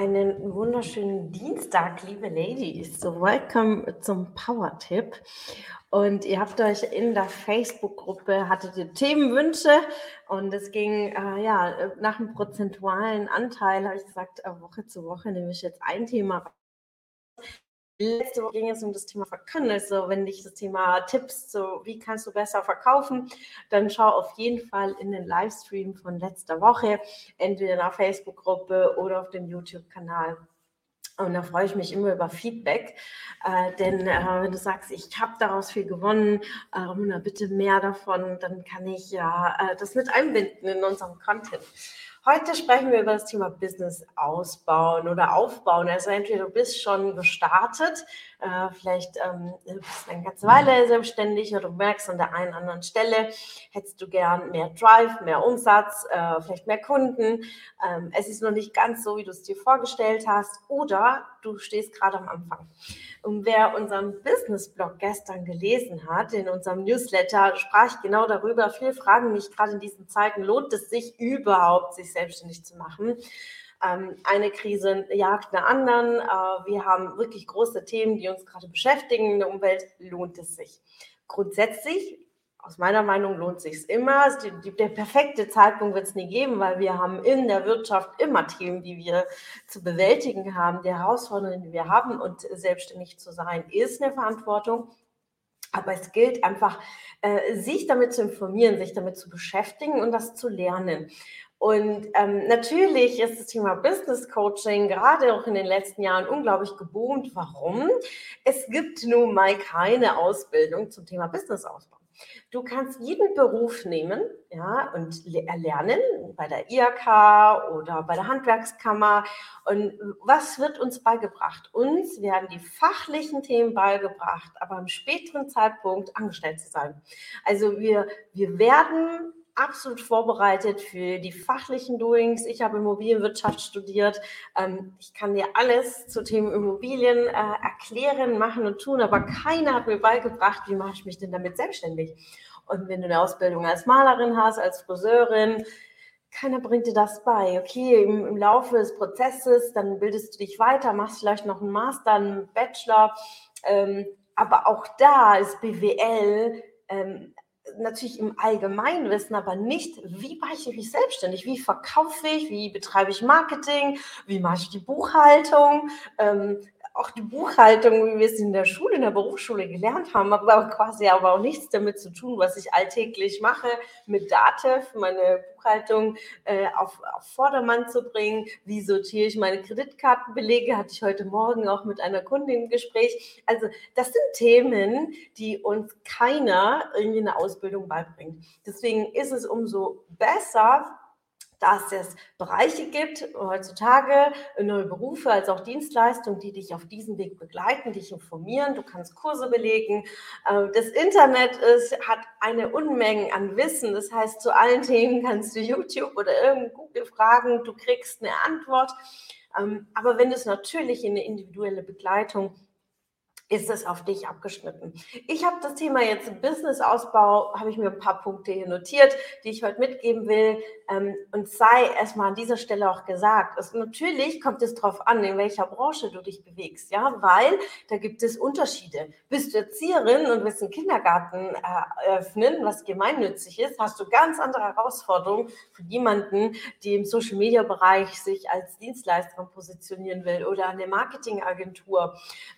Einen wunderschönen Dienstag, liebe Ladies. So, welcome zum Power Tip. Und ihr habt euch in der Facebook-Gruppe, hattet ihr Themenwünsche und es ging, äh, ja, nach einem prozentualen Anteil, habe ich gesagt, äh, Woche zu Woche nehme ich jetzt ein Thema Letzte Woche ging es um das Thema Verkaufen. Also wenn dich das Thema Tipps, so wie kannst du besser verkaufen, dann schau auf jeden Fall in den Livestream von letzter Woche, entweder in der Facebook-Gruppe oder auf dem YouTube-Kanal. Und da freue ich mich immer über Feedback, äh, denn äh, wenn du sagst, ich habe daraus viel gewonnen, äh, bitte mehr davon, dann kann ich ja äh, das mit einbinden in unserem Content. Heute sprechen wir über das Thema Business ausbauen oder aufbauen. Also entweder du bist schon gestartet, äh, vielleicht ähm, bist du eine ganze Weile selbstständig oder du merkst an der einen oder anderen Stelle, hättest du gern mehr Drive, mehr Umsatz, äh, vielleicht mehr Kunden. Ähm, es ist noch nicht ganz so, wie du es dir vorgestellt hast oder du stehst gerade am Anfang. Und wer unseren Business-Blog gestern gelesen hat, in unserem Newsletter, sprach ich genau darüber. Viele fragen mich gerade in diesen Zeiten, lohnt es sich überhaupt, sich selbstständig zu machen? Ähm, eine Krise jagt eine anderen. Äh, wir haben wirklich große Themen, die uns gerade beschäftigen in der Umwelt. Lohnt es sich? Grundsätzlich aus meiner Meinung lohnt sich immer. Die, der perfekte Zeitpunkt wird es nie geben, weil wir haben in der Wirtschaft immer Themen, die wir zu bewältigen haben, die Herausforderungen, die wir haben. Und selbstständig zu sein, ist eine Verantwortung. Aber es gilt einfach, äh, sich damit zu informieren, sich damit zu beschäftigen und das zu lernen. Und ähm, natürlich ist das Thema Business Coaching gerade auch in den letzten Jahren unglaublich geboomt. Warum? Es gibt nun mal keine Ausbildung zum Thema Business Ausbau. Du kannst jeden Beruf nehmen ja, und erlernen bei der IHK oder bei der Handwerkskammer. Und was wird uns beigebracht? Uns werden die fachlichen Themen beigebracht, aber am späteren Zeitpunkt angestellt zu sein. Also wir, wir werden absolut vorbereitet für die fachlichen Doings. Ich habe Immobilienwirtschaft studiert. Ähm, ich kann dir alles zu Themen Immobilien äh, erklären, machen und tun, aber keiner hat mir beigebracht, wie mache ich mich denn damit selbstständig. Und wenn du eine Ausbildung als Malerin hast, als Friseurin, keiner bringt dir das bei. Okay, im, im Laufe des Prozesses, dann bildest du dich weiter, machst vielleicht noch einen Master, einen Bachelor. Ähm, aber auch da ist BWL ähm, natürlich im Allgemeinwissen, aber nicht, wie mache ich mich selbstständig? Wie verkaufe ich? Wie betreibe ich Marketing? Wie mache ich die Buchhaltung? Ähm, auch die Buchhaltung, wie wir es in der Schule, in der Berufsschule gelernt haben, aber quasi aber auch nichts damit zu tun, was ich alltäglich mache, mit Datev meine Buchhaltung äh, auf, auf Vordermann zu bringen. Wie sortiere ich meine Kreditkartenbelege? Hatte ich heute Morgen auch mit einer Kundin ein Gespräch. Also das sind Themen, die uns keiner irgendwie eine Ausbildung beibringt. Deswegen ist es umso besser, dass es Bereiche gibt heutzutage, neue Berufe als auch Dienstleistungen, die dich auf diesem Weg begleiten, dich informieren. Du kannst Kurse belegen. Äh, das Internet ist, hat eine Unmenge an Wissen. Das heißt, zu allen Themen kannst du YouTube oder irgendein Google fragen. Du kriegst eine Antwort. Ähm, aber wenn du es natürlich in eine individuelle Begleitung ist es auf dich abgeschnitten. Ich habe das Thema jetzt Business-Ausbau, habe ich mir ein paar Punkte hier notiert, die ich heute mitgeben will. Ähm, und sei erstmal an dieser Stelle auch gesagt, es, natürlich kommt es darauf an, in welcher Branche du dich bewegst, ja, weil da gibt es Unterschiede. Bist du Erzieherin und willst einen Kindergarten eröffnen, was gemeinnützig ist, hast du ganz andere Herausforderungen für jemanden, die im Social-Media-Bereich sich als Dienstleisterin positionieren will oder eine Marketingagentur.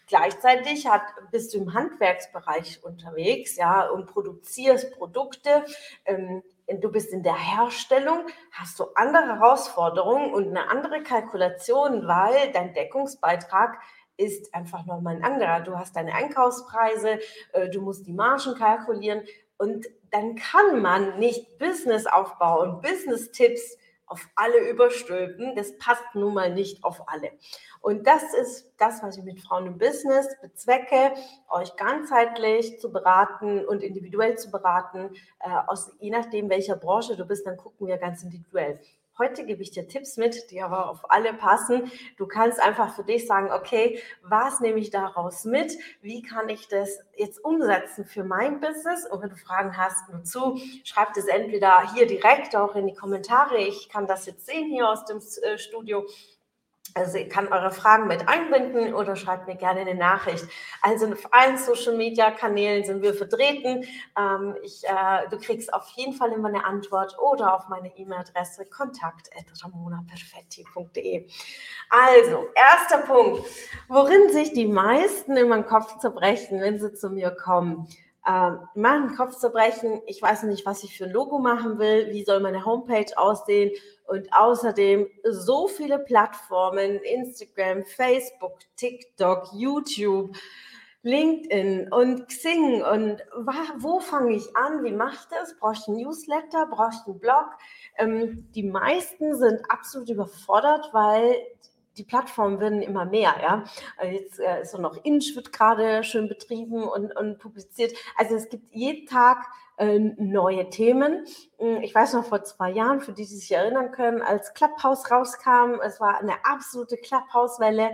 Gleichzeitig hat, bist du im Handwerksbereich unterwegs, ja, und produzierst Produkte. Ähm, du bist in der Herstellung, hast du andere Herausforderungen und eine andere Kalkulation, weil dein Deckungsbeitrag ist einfach nochmal ein anderer. Du hast deine Einkaufspreise, äh, du musst die Margen kalkulieren und dann kann man nicht Businessaufbau und Business-Tipps auf alle überstülpen. Das passt nun mal nicht auf alle. Und das ist das, was ich mit Frauen im Business bezwecke, euch ganzheitlich zu beraten und individuell zu beraten. Äh, aus, je nachdem, welcher Branche du bist, dann gucken wir ganz individuell. Heute gebe ich dir Tipps mit, die aber auf alle passen. Du kannst einfach für dich sagen, okay, was nehme ich daraus mit? Wie kann ich das jetzt umsetzen für mein Business? Und wenn du Fragen hast, nur zu, schreib das entweder hier direkt auch in die Kommentare. Ich kann das jetzt sehen hier aus dem äh, Studio also ihr kann eure Fragen mit einbinden oder schreibt mir gerne eine Nachricht. Also auf allen Social Media Kanälen sind wir vertreten. Ähm, ich, äh, du kriegst auf jeden Fall immer eine Antwort oder auf meine E-Mail-Adresse kontakt.ramonaperfetti.de. Also, erster Punkt, worin sich die meisten in meinen Kopf zerbrechen, wenn sie zu mir kommen. Ähm, machen Kopfzerbrechen. Ich weiß nicht, was ich für ein Logo machen will. Wie soll meine Homepage aussehen? Und außerdem so viele Plattformen, Instagram, Facebook, TikTok, YouTube, LinkedIn und Xing. Und wo fange ich an? Wie mache ich das? Brauche ich ein Newsletter? Brauche ich einen Blog? Ähm, die meisten sind absolut überfordert, weil die Plattformen werden immer mehr, ja. Also jetzt äh, ist so noch Inch wird gerade schön betrieben und, und publiziert. Also es gibt jeden Tag äh, neue Themen. Hm, ich weiß noch vor zwei Jahren, für die, die sich erinnern können, als Clubhouse rauskam, es war eine absolute Clubhouse-Welle.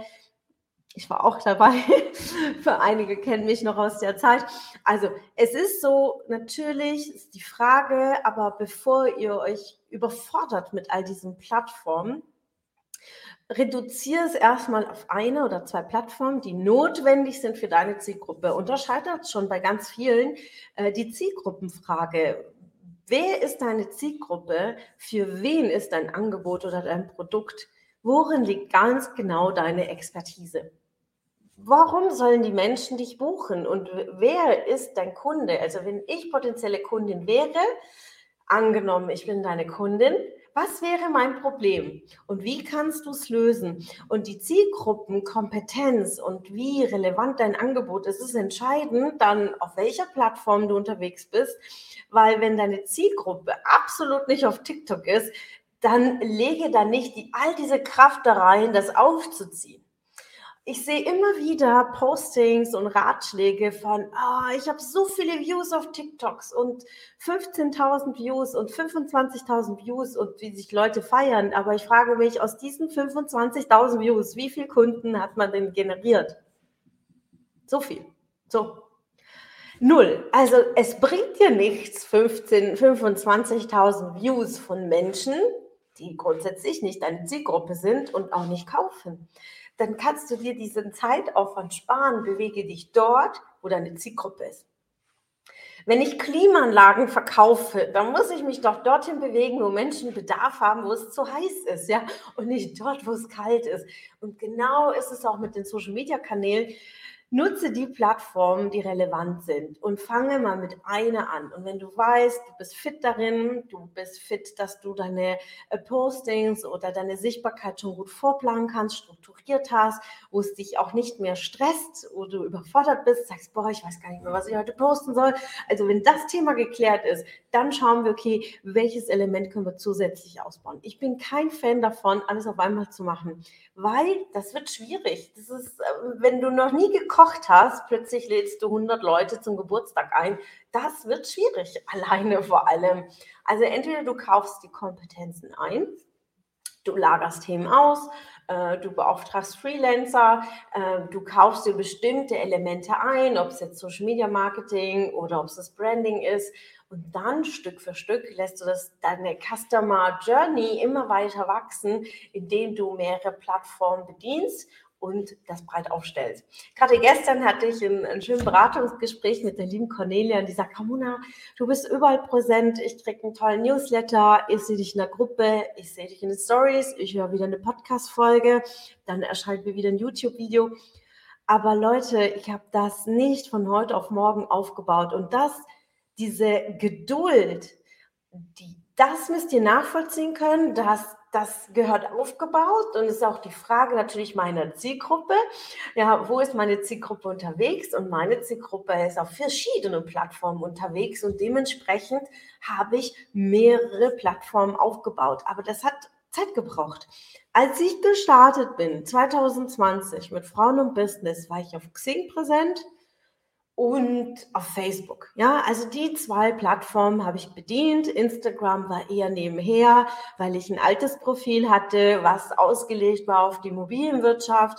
Ich war auch dabei. Für einige kennen mich noch aus der Zeit. Also es ist so, natürlich ist die Frage, aber bevor ihr euch überfordert mit all diesen Plattformen, reduziere es erstmal auf eine oder zwei Plattformen, die notwendig sind für deine Zielgruppe. Unterscheidet schon bei ganz vielen äh, die Zielgruppenfrage. Wer ist deine Zielgruppe? Für wen ist dein Angebot oder dein Produkt? Worin liegt ganz genau deine Expertise? Warum sollen die Menschen dich buchen? Und wer ist dein Kunde? Also wenn ich potenzielle Kundin wäre, angenommen, ich bin deine Kundin, was wäre mein Problem? Und wie kannst du es lösen? Und die Zielgruppenkompetenz und wie relevant dein Angebot ist, ist entscheidend dann, auf welcher Plattform du unterwegs bist, weil wenn deine Zielgruppe absolut nicht auf TikTok ist, dann lege da nicht die, all diese Kraft da rein, das aufzuziehen ich sehe immer wieder Postings und Ratschläge von, oh, ich habe so viele Views auf TikToks und 15.000 Views und 25.000 Views und wie sich Leute feiern. Aber ich frage mich, aus diesen 25.000 Views, wie viele Kunden hat man denn generiert? So viel. So. Null. Also es bringt dir nichts, 15, 25.000 Views von Menschen, die grundsätzlich nicht deine Zielgruppe sind und auch nicht kaufen dann kannst du dir diesen Zeitaufwand sparen, bewege dich dort, wo deine Zielgruppe ist. Wenn ich Klimaanlagen verkaufe, dann muss ich mich doch dorthin bewegen, wo Menschen Bedarf haben, wo es zu heiß ist, ja, und nicht dort, wo es kalt ist. Und genau ist es auch mit den Social Media Kanälen. Nutze die Plattformen, die relevant sind und fange mal mit einer an. Und wenn du weißt, du bist fit darin, du bist fit, dass du deine äh, Postings oder deine Sichtbarkeit schon gut vorplanen kannst, strukturiert hast, wo es dich auch nicht mehr stresst oder du überfordert bist, sagst, boah, ich weiß gar nicht mehr, was ich heute posten soll. Also wenn das Thema geklärt ist, dann schauen wir, okay, welches Element können wir zusätzlich ausbauen. Ich bin kein Fan davon, alles auf einmal zu machen, weil das wird schwierig. Das ist, äh, wenn du noch nie gekocht gekocht hast, plötzlich lädst du 100 Leute zum Geburtstag ein. Das wird schwierig, alleine vor allem. Also entweder du kaufst die Kompetenzen ein, du lagerst Themen aus, äh, du beauftragst Freelancer, äh, du kaufst dir bestimmte Elemente ein, ob es jetzt Social Media Marketing oder ob es das Branding ist. Und dann Stück für Stück lässt du das deine Customer Journey immer weiter wachsen, indem du mehrere Plattformen bedienst und das breit aufstellst. Gerade gestern hatte ich ein, ein schönes Beratungsgespräch mit der lieben Cornelia und die sagt, Ramona, du bist überall präsent, ich kriege einen tollen Newsletter, ich sehe dich in der Gruppe, ich sehe dich in den Stories, ich höre wieder eine Podcast-Folge, dann erscheint mir wieder ein YouTube-Video. Aber Leute, ich habe das nicht von heute auf morgen aufgebaut und das, diese Geduld, die, das müsst ihr nachvollziehen können, dass das gehört aufgebaut und ist auch die Frage natürlich meiner Zielgruppe. Ja, wo ist meine Zielgruppe unterwegs? Und meine Zielgruppe ist auf verschiedenen Plattformen unterwegs und dementsprechend habe ich mehrere Plattformen aufgebaut. Aber das hat Zeit gebraucht. Als ich gestartet bin, 2020 mit Frauen und Business, war ich auf Xing präsent, und auf Facebook. Ja, also die zwei Plattformen habe ich bedient. Instagram war eher nebenher, weil ich ein altes Profil hatte, was ausgelegt war auf die Immobilienwirtschaft.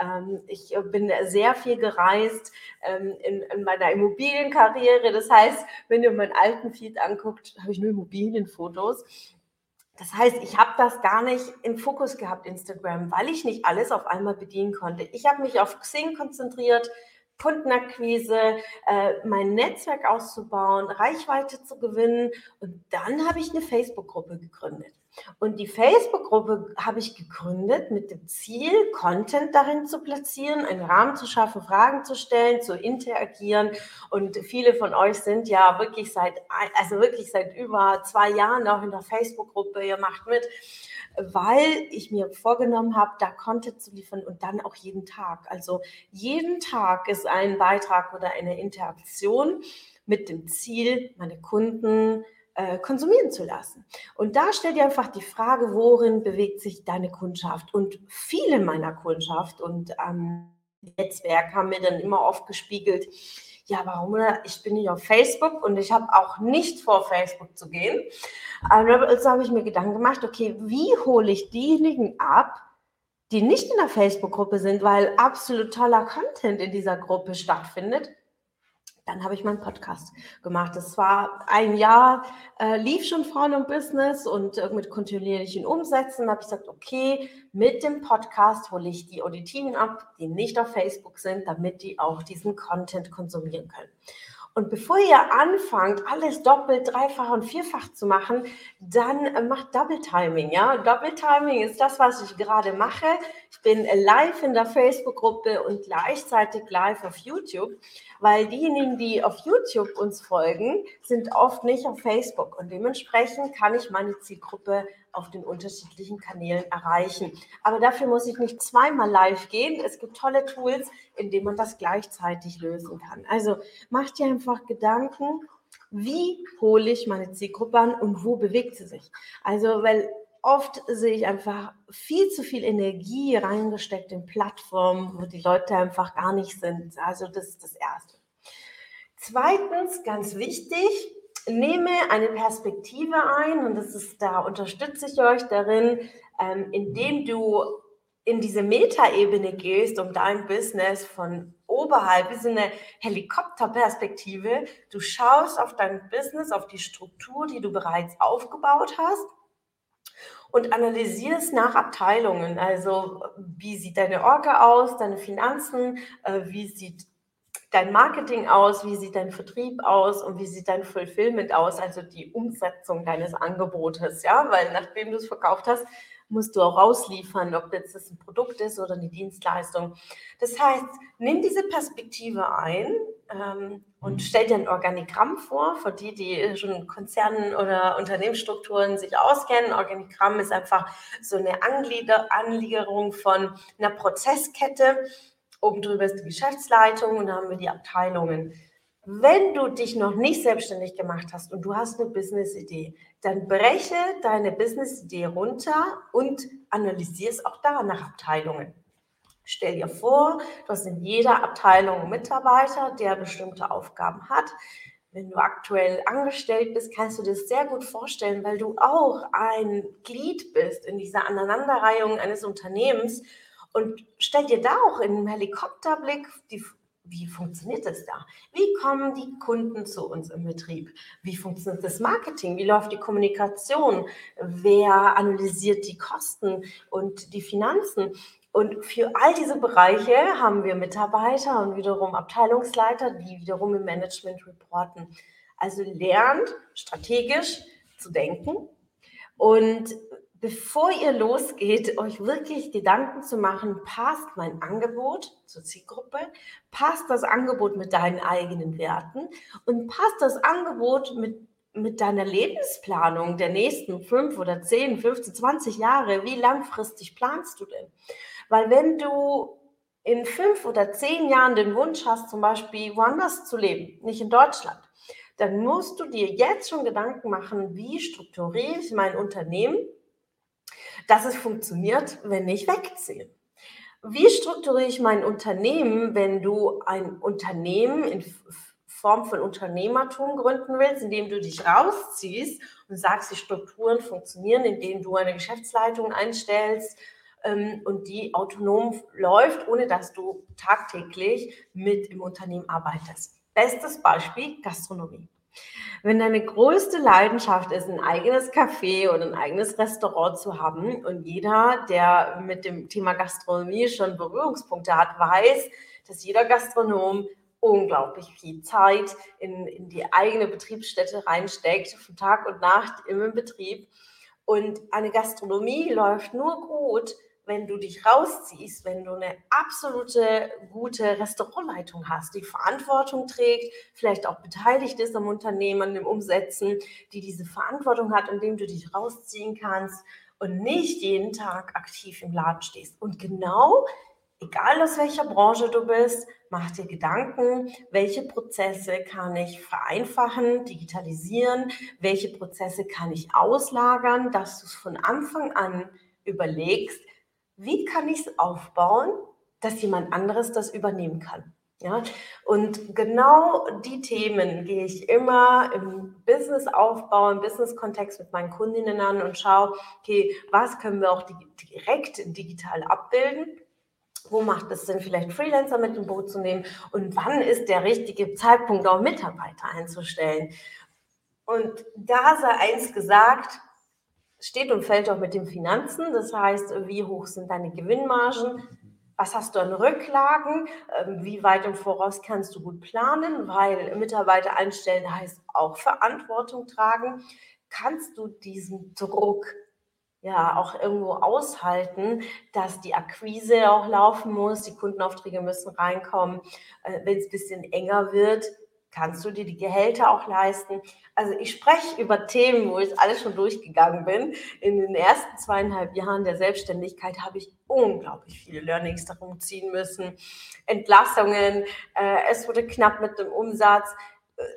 Ähm, ich bin sehr viel gereist ähm, in, meiner Immobilienkarriere. Das heißt, wenn ihr meinen alten Feed anguckt, habe ich nur Immobilienfotos. Das heißt, ich habe das gar nicht im Fokus gehabt, Instagram, weil ich nicht alles auf einmal bedienen konnte. Ich habe mich auf Xing konzentriert, Kundenakquise, äh, mein Netzwerk auszubauen, Reichweite zu gewinnen. Und dann habe ich eine Facebook-Gruppe gegründet. Und die Facebook-Gruppe habe ich gegründet mit dem Ziel, Content darin zu platzieren, einen Rahmen zu schaffen, Fragen zu stellen, zu interagieren. Und viele von euch sind ja wirklich seit, also wirklich seit über zwei Jahren auch in der Facebook-Gruppe. Ihr macht mit weil ich mir vorgenommen habe, da Content zu liefern und dann auch jeden Tag. Also jeden Tag ist ein Beitrag oder eine Interaktion mit dem Ziel, meine Kunden äh, konsumieren zu lassen. Und da stellt ihr einfach die Frage, worin bewegt sich deine Kundschaft? Und viele meiner Kundschaft und ähm, Netzwerk haben mir dann immer oft gespiegelt, ja, warum? Ich bin nicht auf Facebook und ich habe auch nicht vor, Facebook zu gehen. Also habe ich mir Gedanken gemacht, okay, wie hole ich diejenigen ab, die nicht in der Facebook-Gruppe sind, weil absolut toller Content in dieser Gruppe stattfindet dann habe ich meinen Podcast gemacht. Das war ein Jahr, äh, lief schon Frauen und Business und äh, mit kontinuierlichen Umsätzen habe ich gesagt, okay, mit dem Podcast hole ich die Auditiven ab, die nicht auf Facebook sind, damit die auch diesen Content konsumieren können. Und bevor ihr anfangt, alles doppelt, dreifach und vierfach zu machen, dann äh, macht Double Timing. Ja, Double Timing ist das, was ich gerade mache. Ich bin live in der Facebook-Gruppe und gleichzeitig live auf YouTube, weil diejenigen, die auf YouTube uns folgen, sind oft nicht auf Facebook und dementsprechend kann ich meine Zielgruppe auf den unterschiedlichen Kanälen erreichen. Aber dafür muss ich nicht zweimal live gehen. Es gibt tolle Tools, in denen man das gleichzeitig lösen kann. Also macht dir einfach Gedanken, wie hole ich meine Zielgruppe an und wo bewegt sie sich? Also, weil oft sehe ich einfach viel zu viel Energie reingesteckt in Plattformen, wo die Leute einfach gar nicht sind. Also das ist das Erste. Zweitens, ganz wichtig, nehme eine Perspektive ein und das ist, da unterstütze ich euch darin, ähm, indem du in diese Metaebene gehst, um dein Business von oberhalb, so eine Helikopterperspektive. Du schaust auf dein Business, auf die Struktur, die du bereits aufgebaut hast und analysierst nach Abteilungen. Also wie sieht deine Orga aus, deine Finanzen, äh, wie sieht dein Marketing aus, wie sieht dein Vertrieb aus und wie sieht dein Fulfillment aus, also die Umsetzung deines Angebotes, ja, weil nachdem du es verkauft hast, musst du auch rausliefern, ob jetzt das ein Produkt ist oder eine Dienstleistung. Das heißt, nimm diese Perspektive ein ähm, und stell dir ein Organigramm vor, für die, die schon Konzernen oder Unternehmensstrukturen sich auskennen. Organigramm ist einfach so eine Anglieder Anliegerung von einer Prozesskette Oben drüber ist die Geschäftsleitung und da haben wir die Abteilungen. Wenn du dich noch nicht selbstständig gemacht hast und du hast eine Business-Idee, dann breche deine Business-Idee runter und analysiere es auch da nach Abteilungen. Stell dir vor, du hast in jeder Abteilung einen Mitarbeiter, der bestimmte Aufgaben hat. Wenn du aktuell angestellt bist, kannst du dir das sehr gut vorstellen, weil du auch ein Glied bist in dieser Aneinanderreihung eines Unternehmens und stell dir da auch in einem Helikopterblick die wie funktioniert das da? Wie kommen die Kunden zu uns im Betrieb? Wie funktioniert das Marketing? Wie läuft die Kommunikation? Wer analysiert die Kosten und die Finanzen? Und für all diese Bereiche haben wir Mitarbeiter und wiederum Abteilungsleiter, die wiederum im Management reporten. Also lernt strategisch zu denken und bevor ihr losgeht, euch wirklich Gedanken zu machen, passt mein Angebot zur Zielgruppe, passt das Angebot mit deinen eigenen Werten und passt das Angebot mit, mit deiner Lebensplanung der nächsten fünf oder zehn, 15, 20 Jahre. Wie langfristig planst du denn? Weil wenn du in fünf oder zehn Jahren den Wunsch hast, zum Beispiel woanders zu leben, nicht in Deutschland, dann musst du dir jetzt schon Gedanken machen, wie strukturiere ich mein Unternehmen, dass es funktioniert, wenn ich wegziehe. Wie strukturiere ich mein Unternehmen, wenn du ein Unternehmen in Form von Unternehmertum gründen willst, indem du dich rausziehst und sagst, die Strukturen funktionieren, indem du eine Geschäftsleitung einstellst ähm, und die autonom läuft, ohne dass du tagtäglich mit im Unternehmen arbeitest. Bestes Beispiel Gastronomie. Wenn deine größte Leidenschaft ist, ein eigenes Café oder ein eigenes Restaurant zu haben und jeder, der mit dem Thema Gastronomie schon Berührungspunkte hat, weiß, dass jeder Gastronom unglaublich viel Zeit in, in die eigene Betriebsstätte reinsteckt, von Tag und Nacht im Betrieb. Und eine Gastronomie läuft nur gut, wenn du dich rausziehst, wenn du eine absolute gute Restaurantleitung hast, die Verantwortung trägt, vielleicht auch beteiligt ist am Unternehmen, an dem Umsetzen, die diese Verantwortung hat, indem du dich rausziehen kannst und nicht jeden Tag aktiv im Laden stehst. Und genau, egal aus welcher Branche du bist, mach dir Gedanken, welche Prozesse kann ich vereinfachen, digitalisieren, welche Prozesse kann ich auslagern, dass du es von Anfang an überlegst, wie kann ich es aufbauen, dass jemand anderes das übernehmen kann. Ja, und genau die Themen gehe ich immer im Businessaufbau, im Business-Kontext mit meinen Kundinnen an und schaue, okay, was können wir auch direkt digital abbilden? Wo macht es Sinn, vielleicht Freelancer mit im Boot zu nehmen? Und wann ist der richtige Zeitpunkt, auch Mitarbeiter einzustellen? Und da sei eins gesagt, steht und fällt auch mit den Finanzen. Das heißt, wie hoch sind deine Gewinnmargen? Was hast du an Rücklagen? Ähm, wie weit im Voraus kannst du gut planen? Weil Mitarbeiter einstellen heißt auch Verantwortung tragen. Kannst du diesen Druck ja auch irgendwo aushalten, dass die Akquise auch laufen muss, die Kundenaufträge müssen reinkommen. Äh, Wenn es ein bisschen enger wird, kannst du dir die Gehälter auch leisten. Also ich spreche über Themen, wo ich alles schon durchgegangen bin. In den ersten zweieinhalb Jahren der Selbstständigkeit habe ich unglaublich viele Learnings darum ziehen müssen. Entlassungen, äh, es wurde knapp mit dem Umsatz.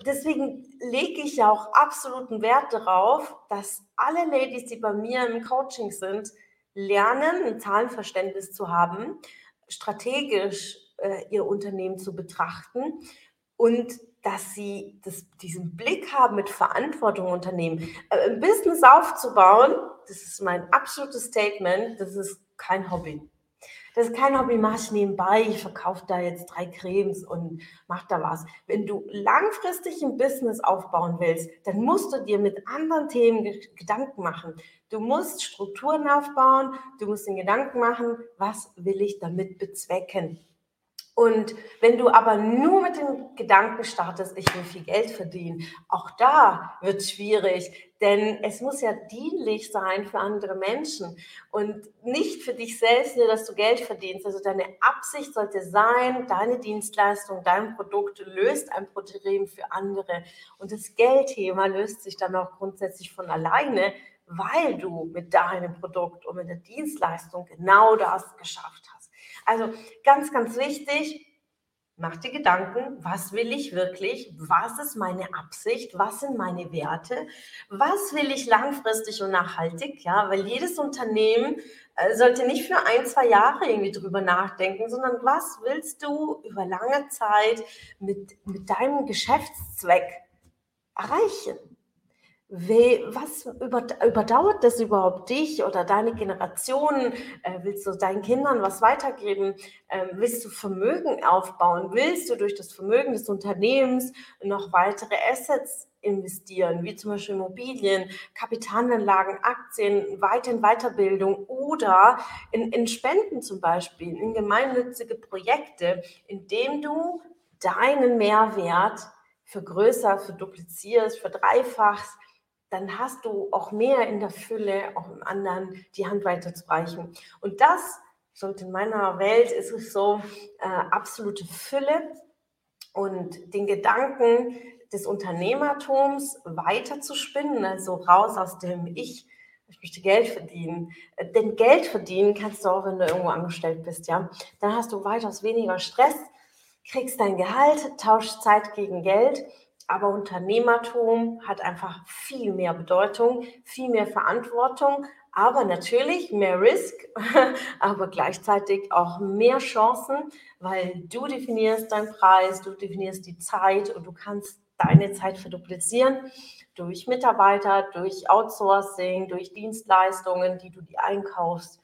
Deswegen lege ich ja auch absoluten Wert darauf, dass alle Ladies, die bei mir im Coaching sind, lernen, ein Zahlenverständnis zu haben, strategisch äh, ihr Unternehmen zu betrachten und dass sie das, diesen Blick haben mit Verantwortung Unternehmen. Äh, ein Business aufzubauen, das ist mein absolutes Statement, das ist kein Hobby. Das ist kein Hobby, mache ich nebenbei, ich verkaufe da jetzt drei Cremes und mach da was. Wenn du langfristig ein Business aufbauen willst, dann musst du dir mit anderen Themen Gedanken machen. Du musst Strukturen aufbauen, du musst den Gedanken machen, was will ich damit bezwecken. Und wenn du aber nur mit dem Gedanken startest, ich will viel Geld verdienen, auch da wird es schwierig, denn es muss ja dienlich sein für andere Menschen und nicht für dich selbst, nur dass du Geld verdienst. Also deine Absicht sollte sein, deine Dienstleistung, dein Produkt löst ein Problem für andere. Und das Geldthema löst sich dann auch grundsätzlich von alleine, weil du mit deinem Produkt und mit der Dienstleistung genau das geschafft hast. Also ganz, ganz wichtig, mach dir Gedanken, was will ich wirklich, was ist meine Absicht, was sind meine Werte, was will ich langfristig und nachhaltig, ja, weil jedes Unternehmen äh, sollte nicht für ein, zwei Jahre irgendwie drüber nachdenken, sondern was willst du über lange Zeit mit, mit deinem Geschäftszweck erreichen? Was überdauert das überhaupt dich oder deine Generation? Äh, willst du deinen Kindern was weitergeben? Ähm, willst du Vermögen aufbauen? Willst du durch das Vermögen des Unternehmens noch weitere Assets investieren, wie zum Beispiel Immobilien, Kapitalanlagen, Aktien, weiter in Weiterbildung oder in, in Spenden zum Beispiel, in gemeinnützige Projekte, indem du deinen Mehrwert vergrößerst, verduplizierst, verdreifachst dann hast du auch mehr in der Fülle, auch im anderen die Hand weiterzureichen. Und das sollte in meiner Welt ist es so äh, absolute Fülle und den Gedanken des Unternehmertums weiter zu spinnen, also raus aus dem Ich, ich möchte Geld verdienen. Äh, denn Geld verdienen kannst du auch, wenn du irgendwo angestellt bist, ja. Dann hast du weitaus weniger Stress, kriegst dein Gehalt, tauschst Zeit gegen Geld Aber Unternehmertum hat einfach viel mehr Bedeutung, viel mehr Verantwortung, aber natürlich mehr Risk, aber gleichzeitig auch mehr Chancen, weil du definierst deinen Preis, du definierst die Zeit und du kannst deine Zeit verduplizieren durch Mitarbeiter, durch Outsourcing, durch Dienstleistungen, die du dir einkaufst,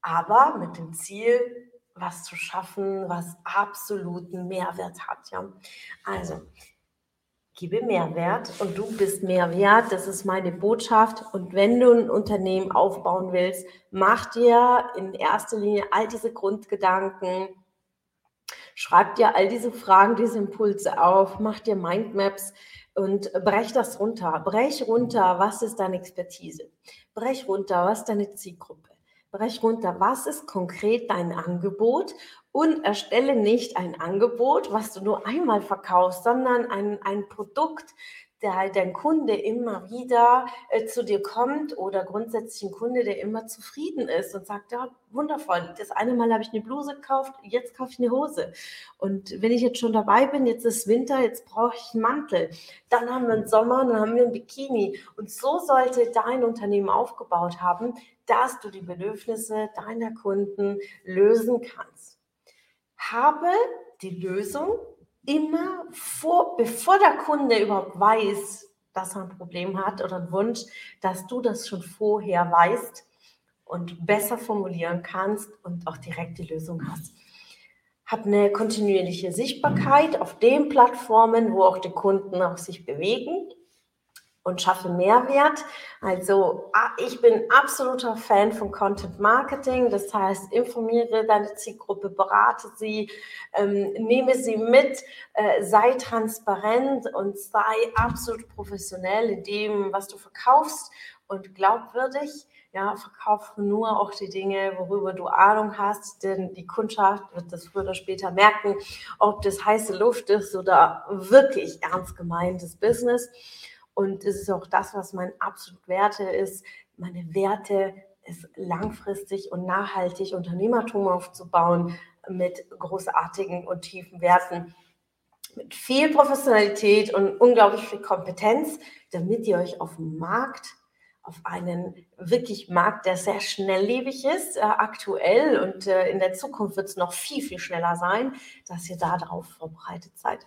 aber mit dem Ziel, was zu schaffen, was absoluten Mehrwert hat. Ja? Also, gebe Mehrwert und du bist mehr wert. Das ist meine Botschaft. Und wenn du ein Unternehmen aufbauen willst, mach dir in erster Linie all diese Grundgedanken, schreib dir all diese Fragen, diese Impulse auf, mach dir Mindmaps und brech das runter. Brech runter, was ist deine Expertise? Brech runter, was ist deine Zielgruppe? Brech runter, was ist konkret dein Angebot? Und erstelle nicht ein Angebot, was du nur einmal verkaufst, sondern ein, ein Produkt, der halt dein Kunde immer wieder äh, zu dir kommt oder grundsätzlich ein Kunde, der immer zufrieden ist und sagt, ja, wundervoll, das eine Mal habe ich eine Bluse gekauft, jetzt kaufe ich eine Hose. Und wenn ich jetzt schon dabei bin, jetzt ist Winter, jetzt brauche ich einen Mantel. Dann haben wir einen Sommer, dann haben wir ein Bikini. Und so sollte dein Unternehmen aufgebaut haben, dass du die Bedürfnisse deiner Kunden lösen kannst. Habe die Lösung immer vor, bevor der Kunde überhaupt weiß, dass er ein Problem hat oder einen Wunsch, dass du das schon vorher weißt und besser formulieren kannst und auch direkt die Lösung hast. Hab eine kontinuierliche Sichtbarkeit auf den Plattformen, wo auch die Kunden auch sich bewegen und schaffe Mehrwert. Also ah, ich bin absoluter Fan von Content Marketing. Das heißt, informiere deine Zielgruppe, berate sie, ähm, nehme sie mit, äh, sei transparent und sei absolut professionell in dem, was du verkaufst und glaubwürdig. Ja, verkaufe nur auch die Dinge, worüber du Ahnung hast, denn die Kundschaft wird das früher oder später merken, ob das heiße Luft ist oder wirklich ernst gemeintes Business. Und es ist auch das, was mein absolut Werte ist. Meine Werte ist langfristig und nachhaltig Unternehmertum aufzubauen mit großartigen und tiefen Werten, mit viel Professionalität und unglaublich viel Kompetenz, damit ihr euch auf dem Markt auf einen wirklich Markt, der sehr schnelllebig ist, äh, aktuell und äh, in der Zukunft wird es noch viel, viel schneller sein, dass ihr darauf vorbereitet seid.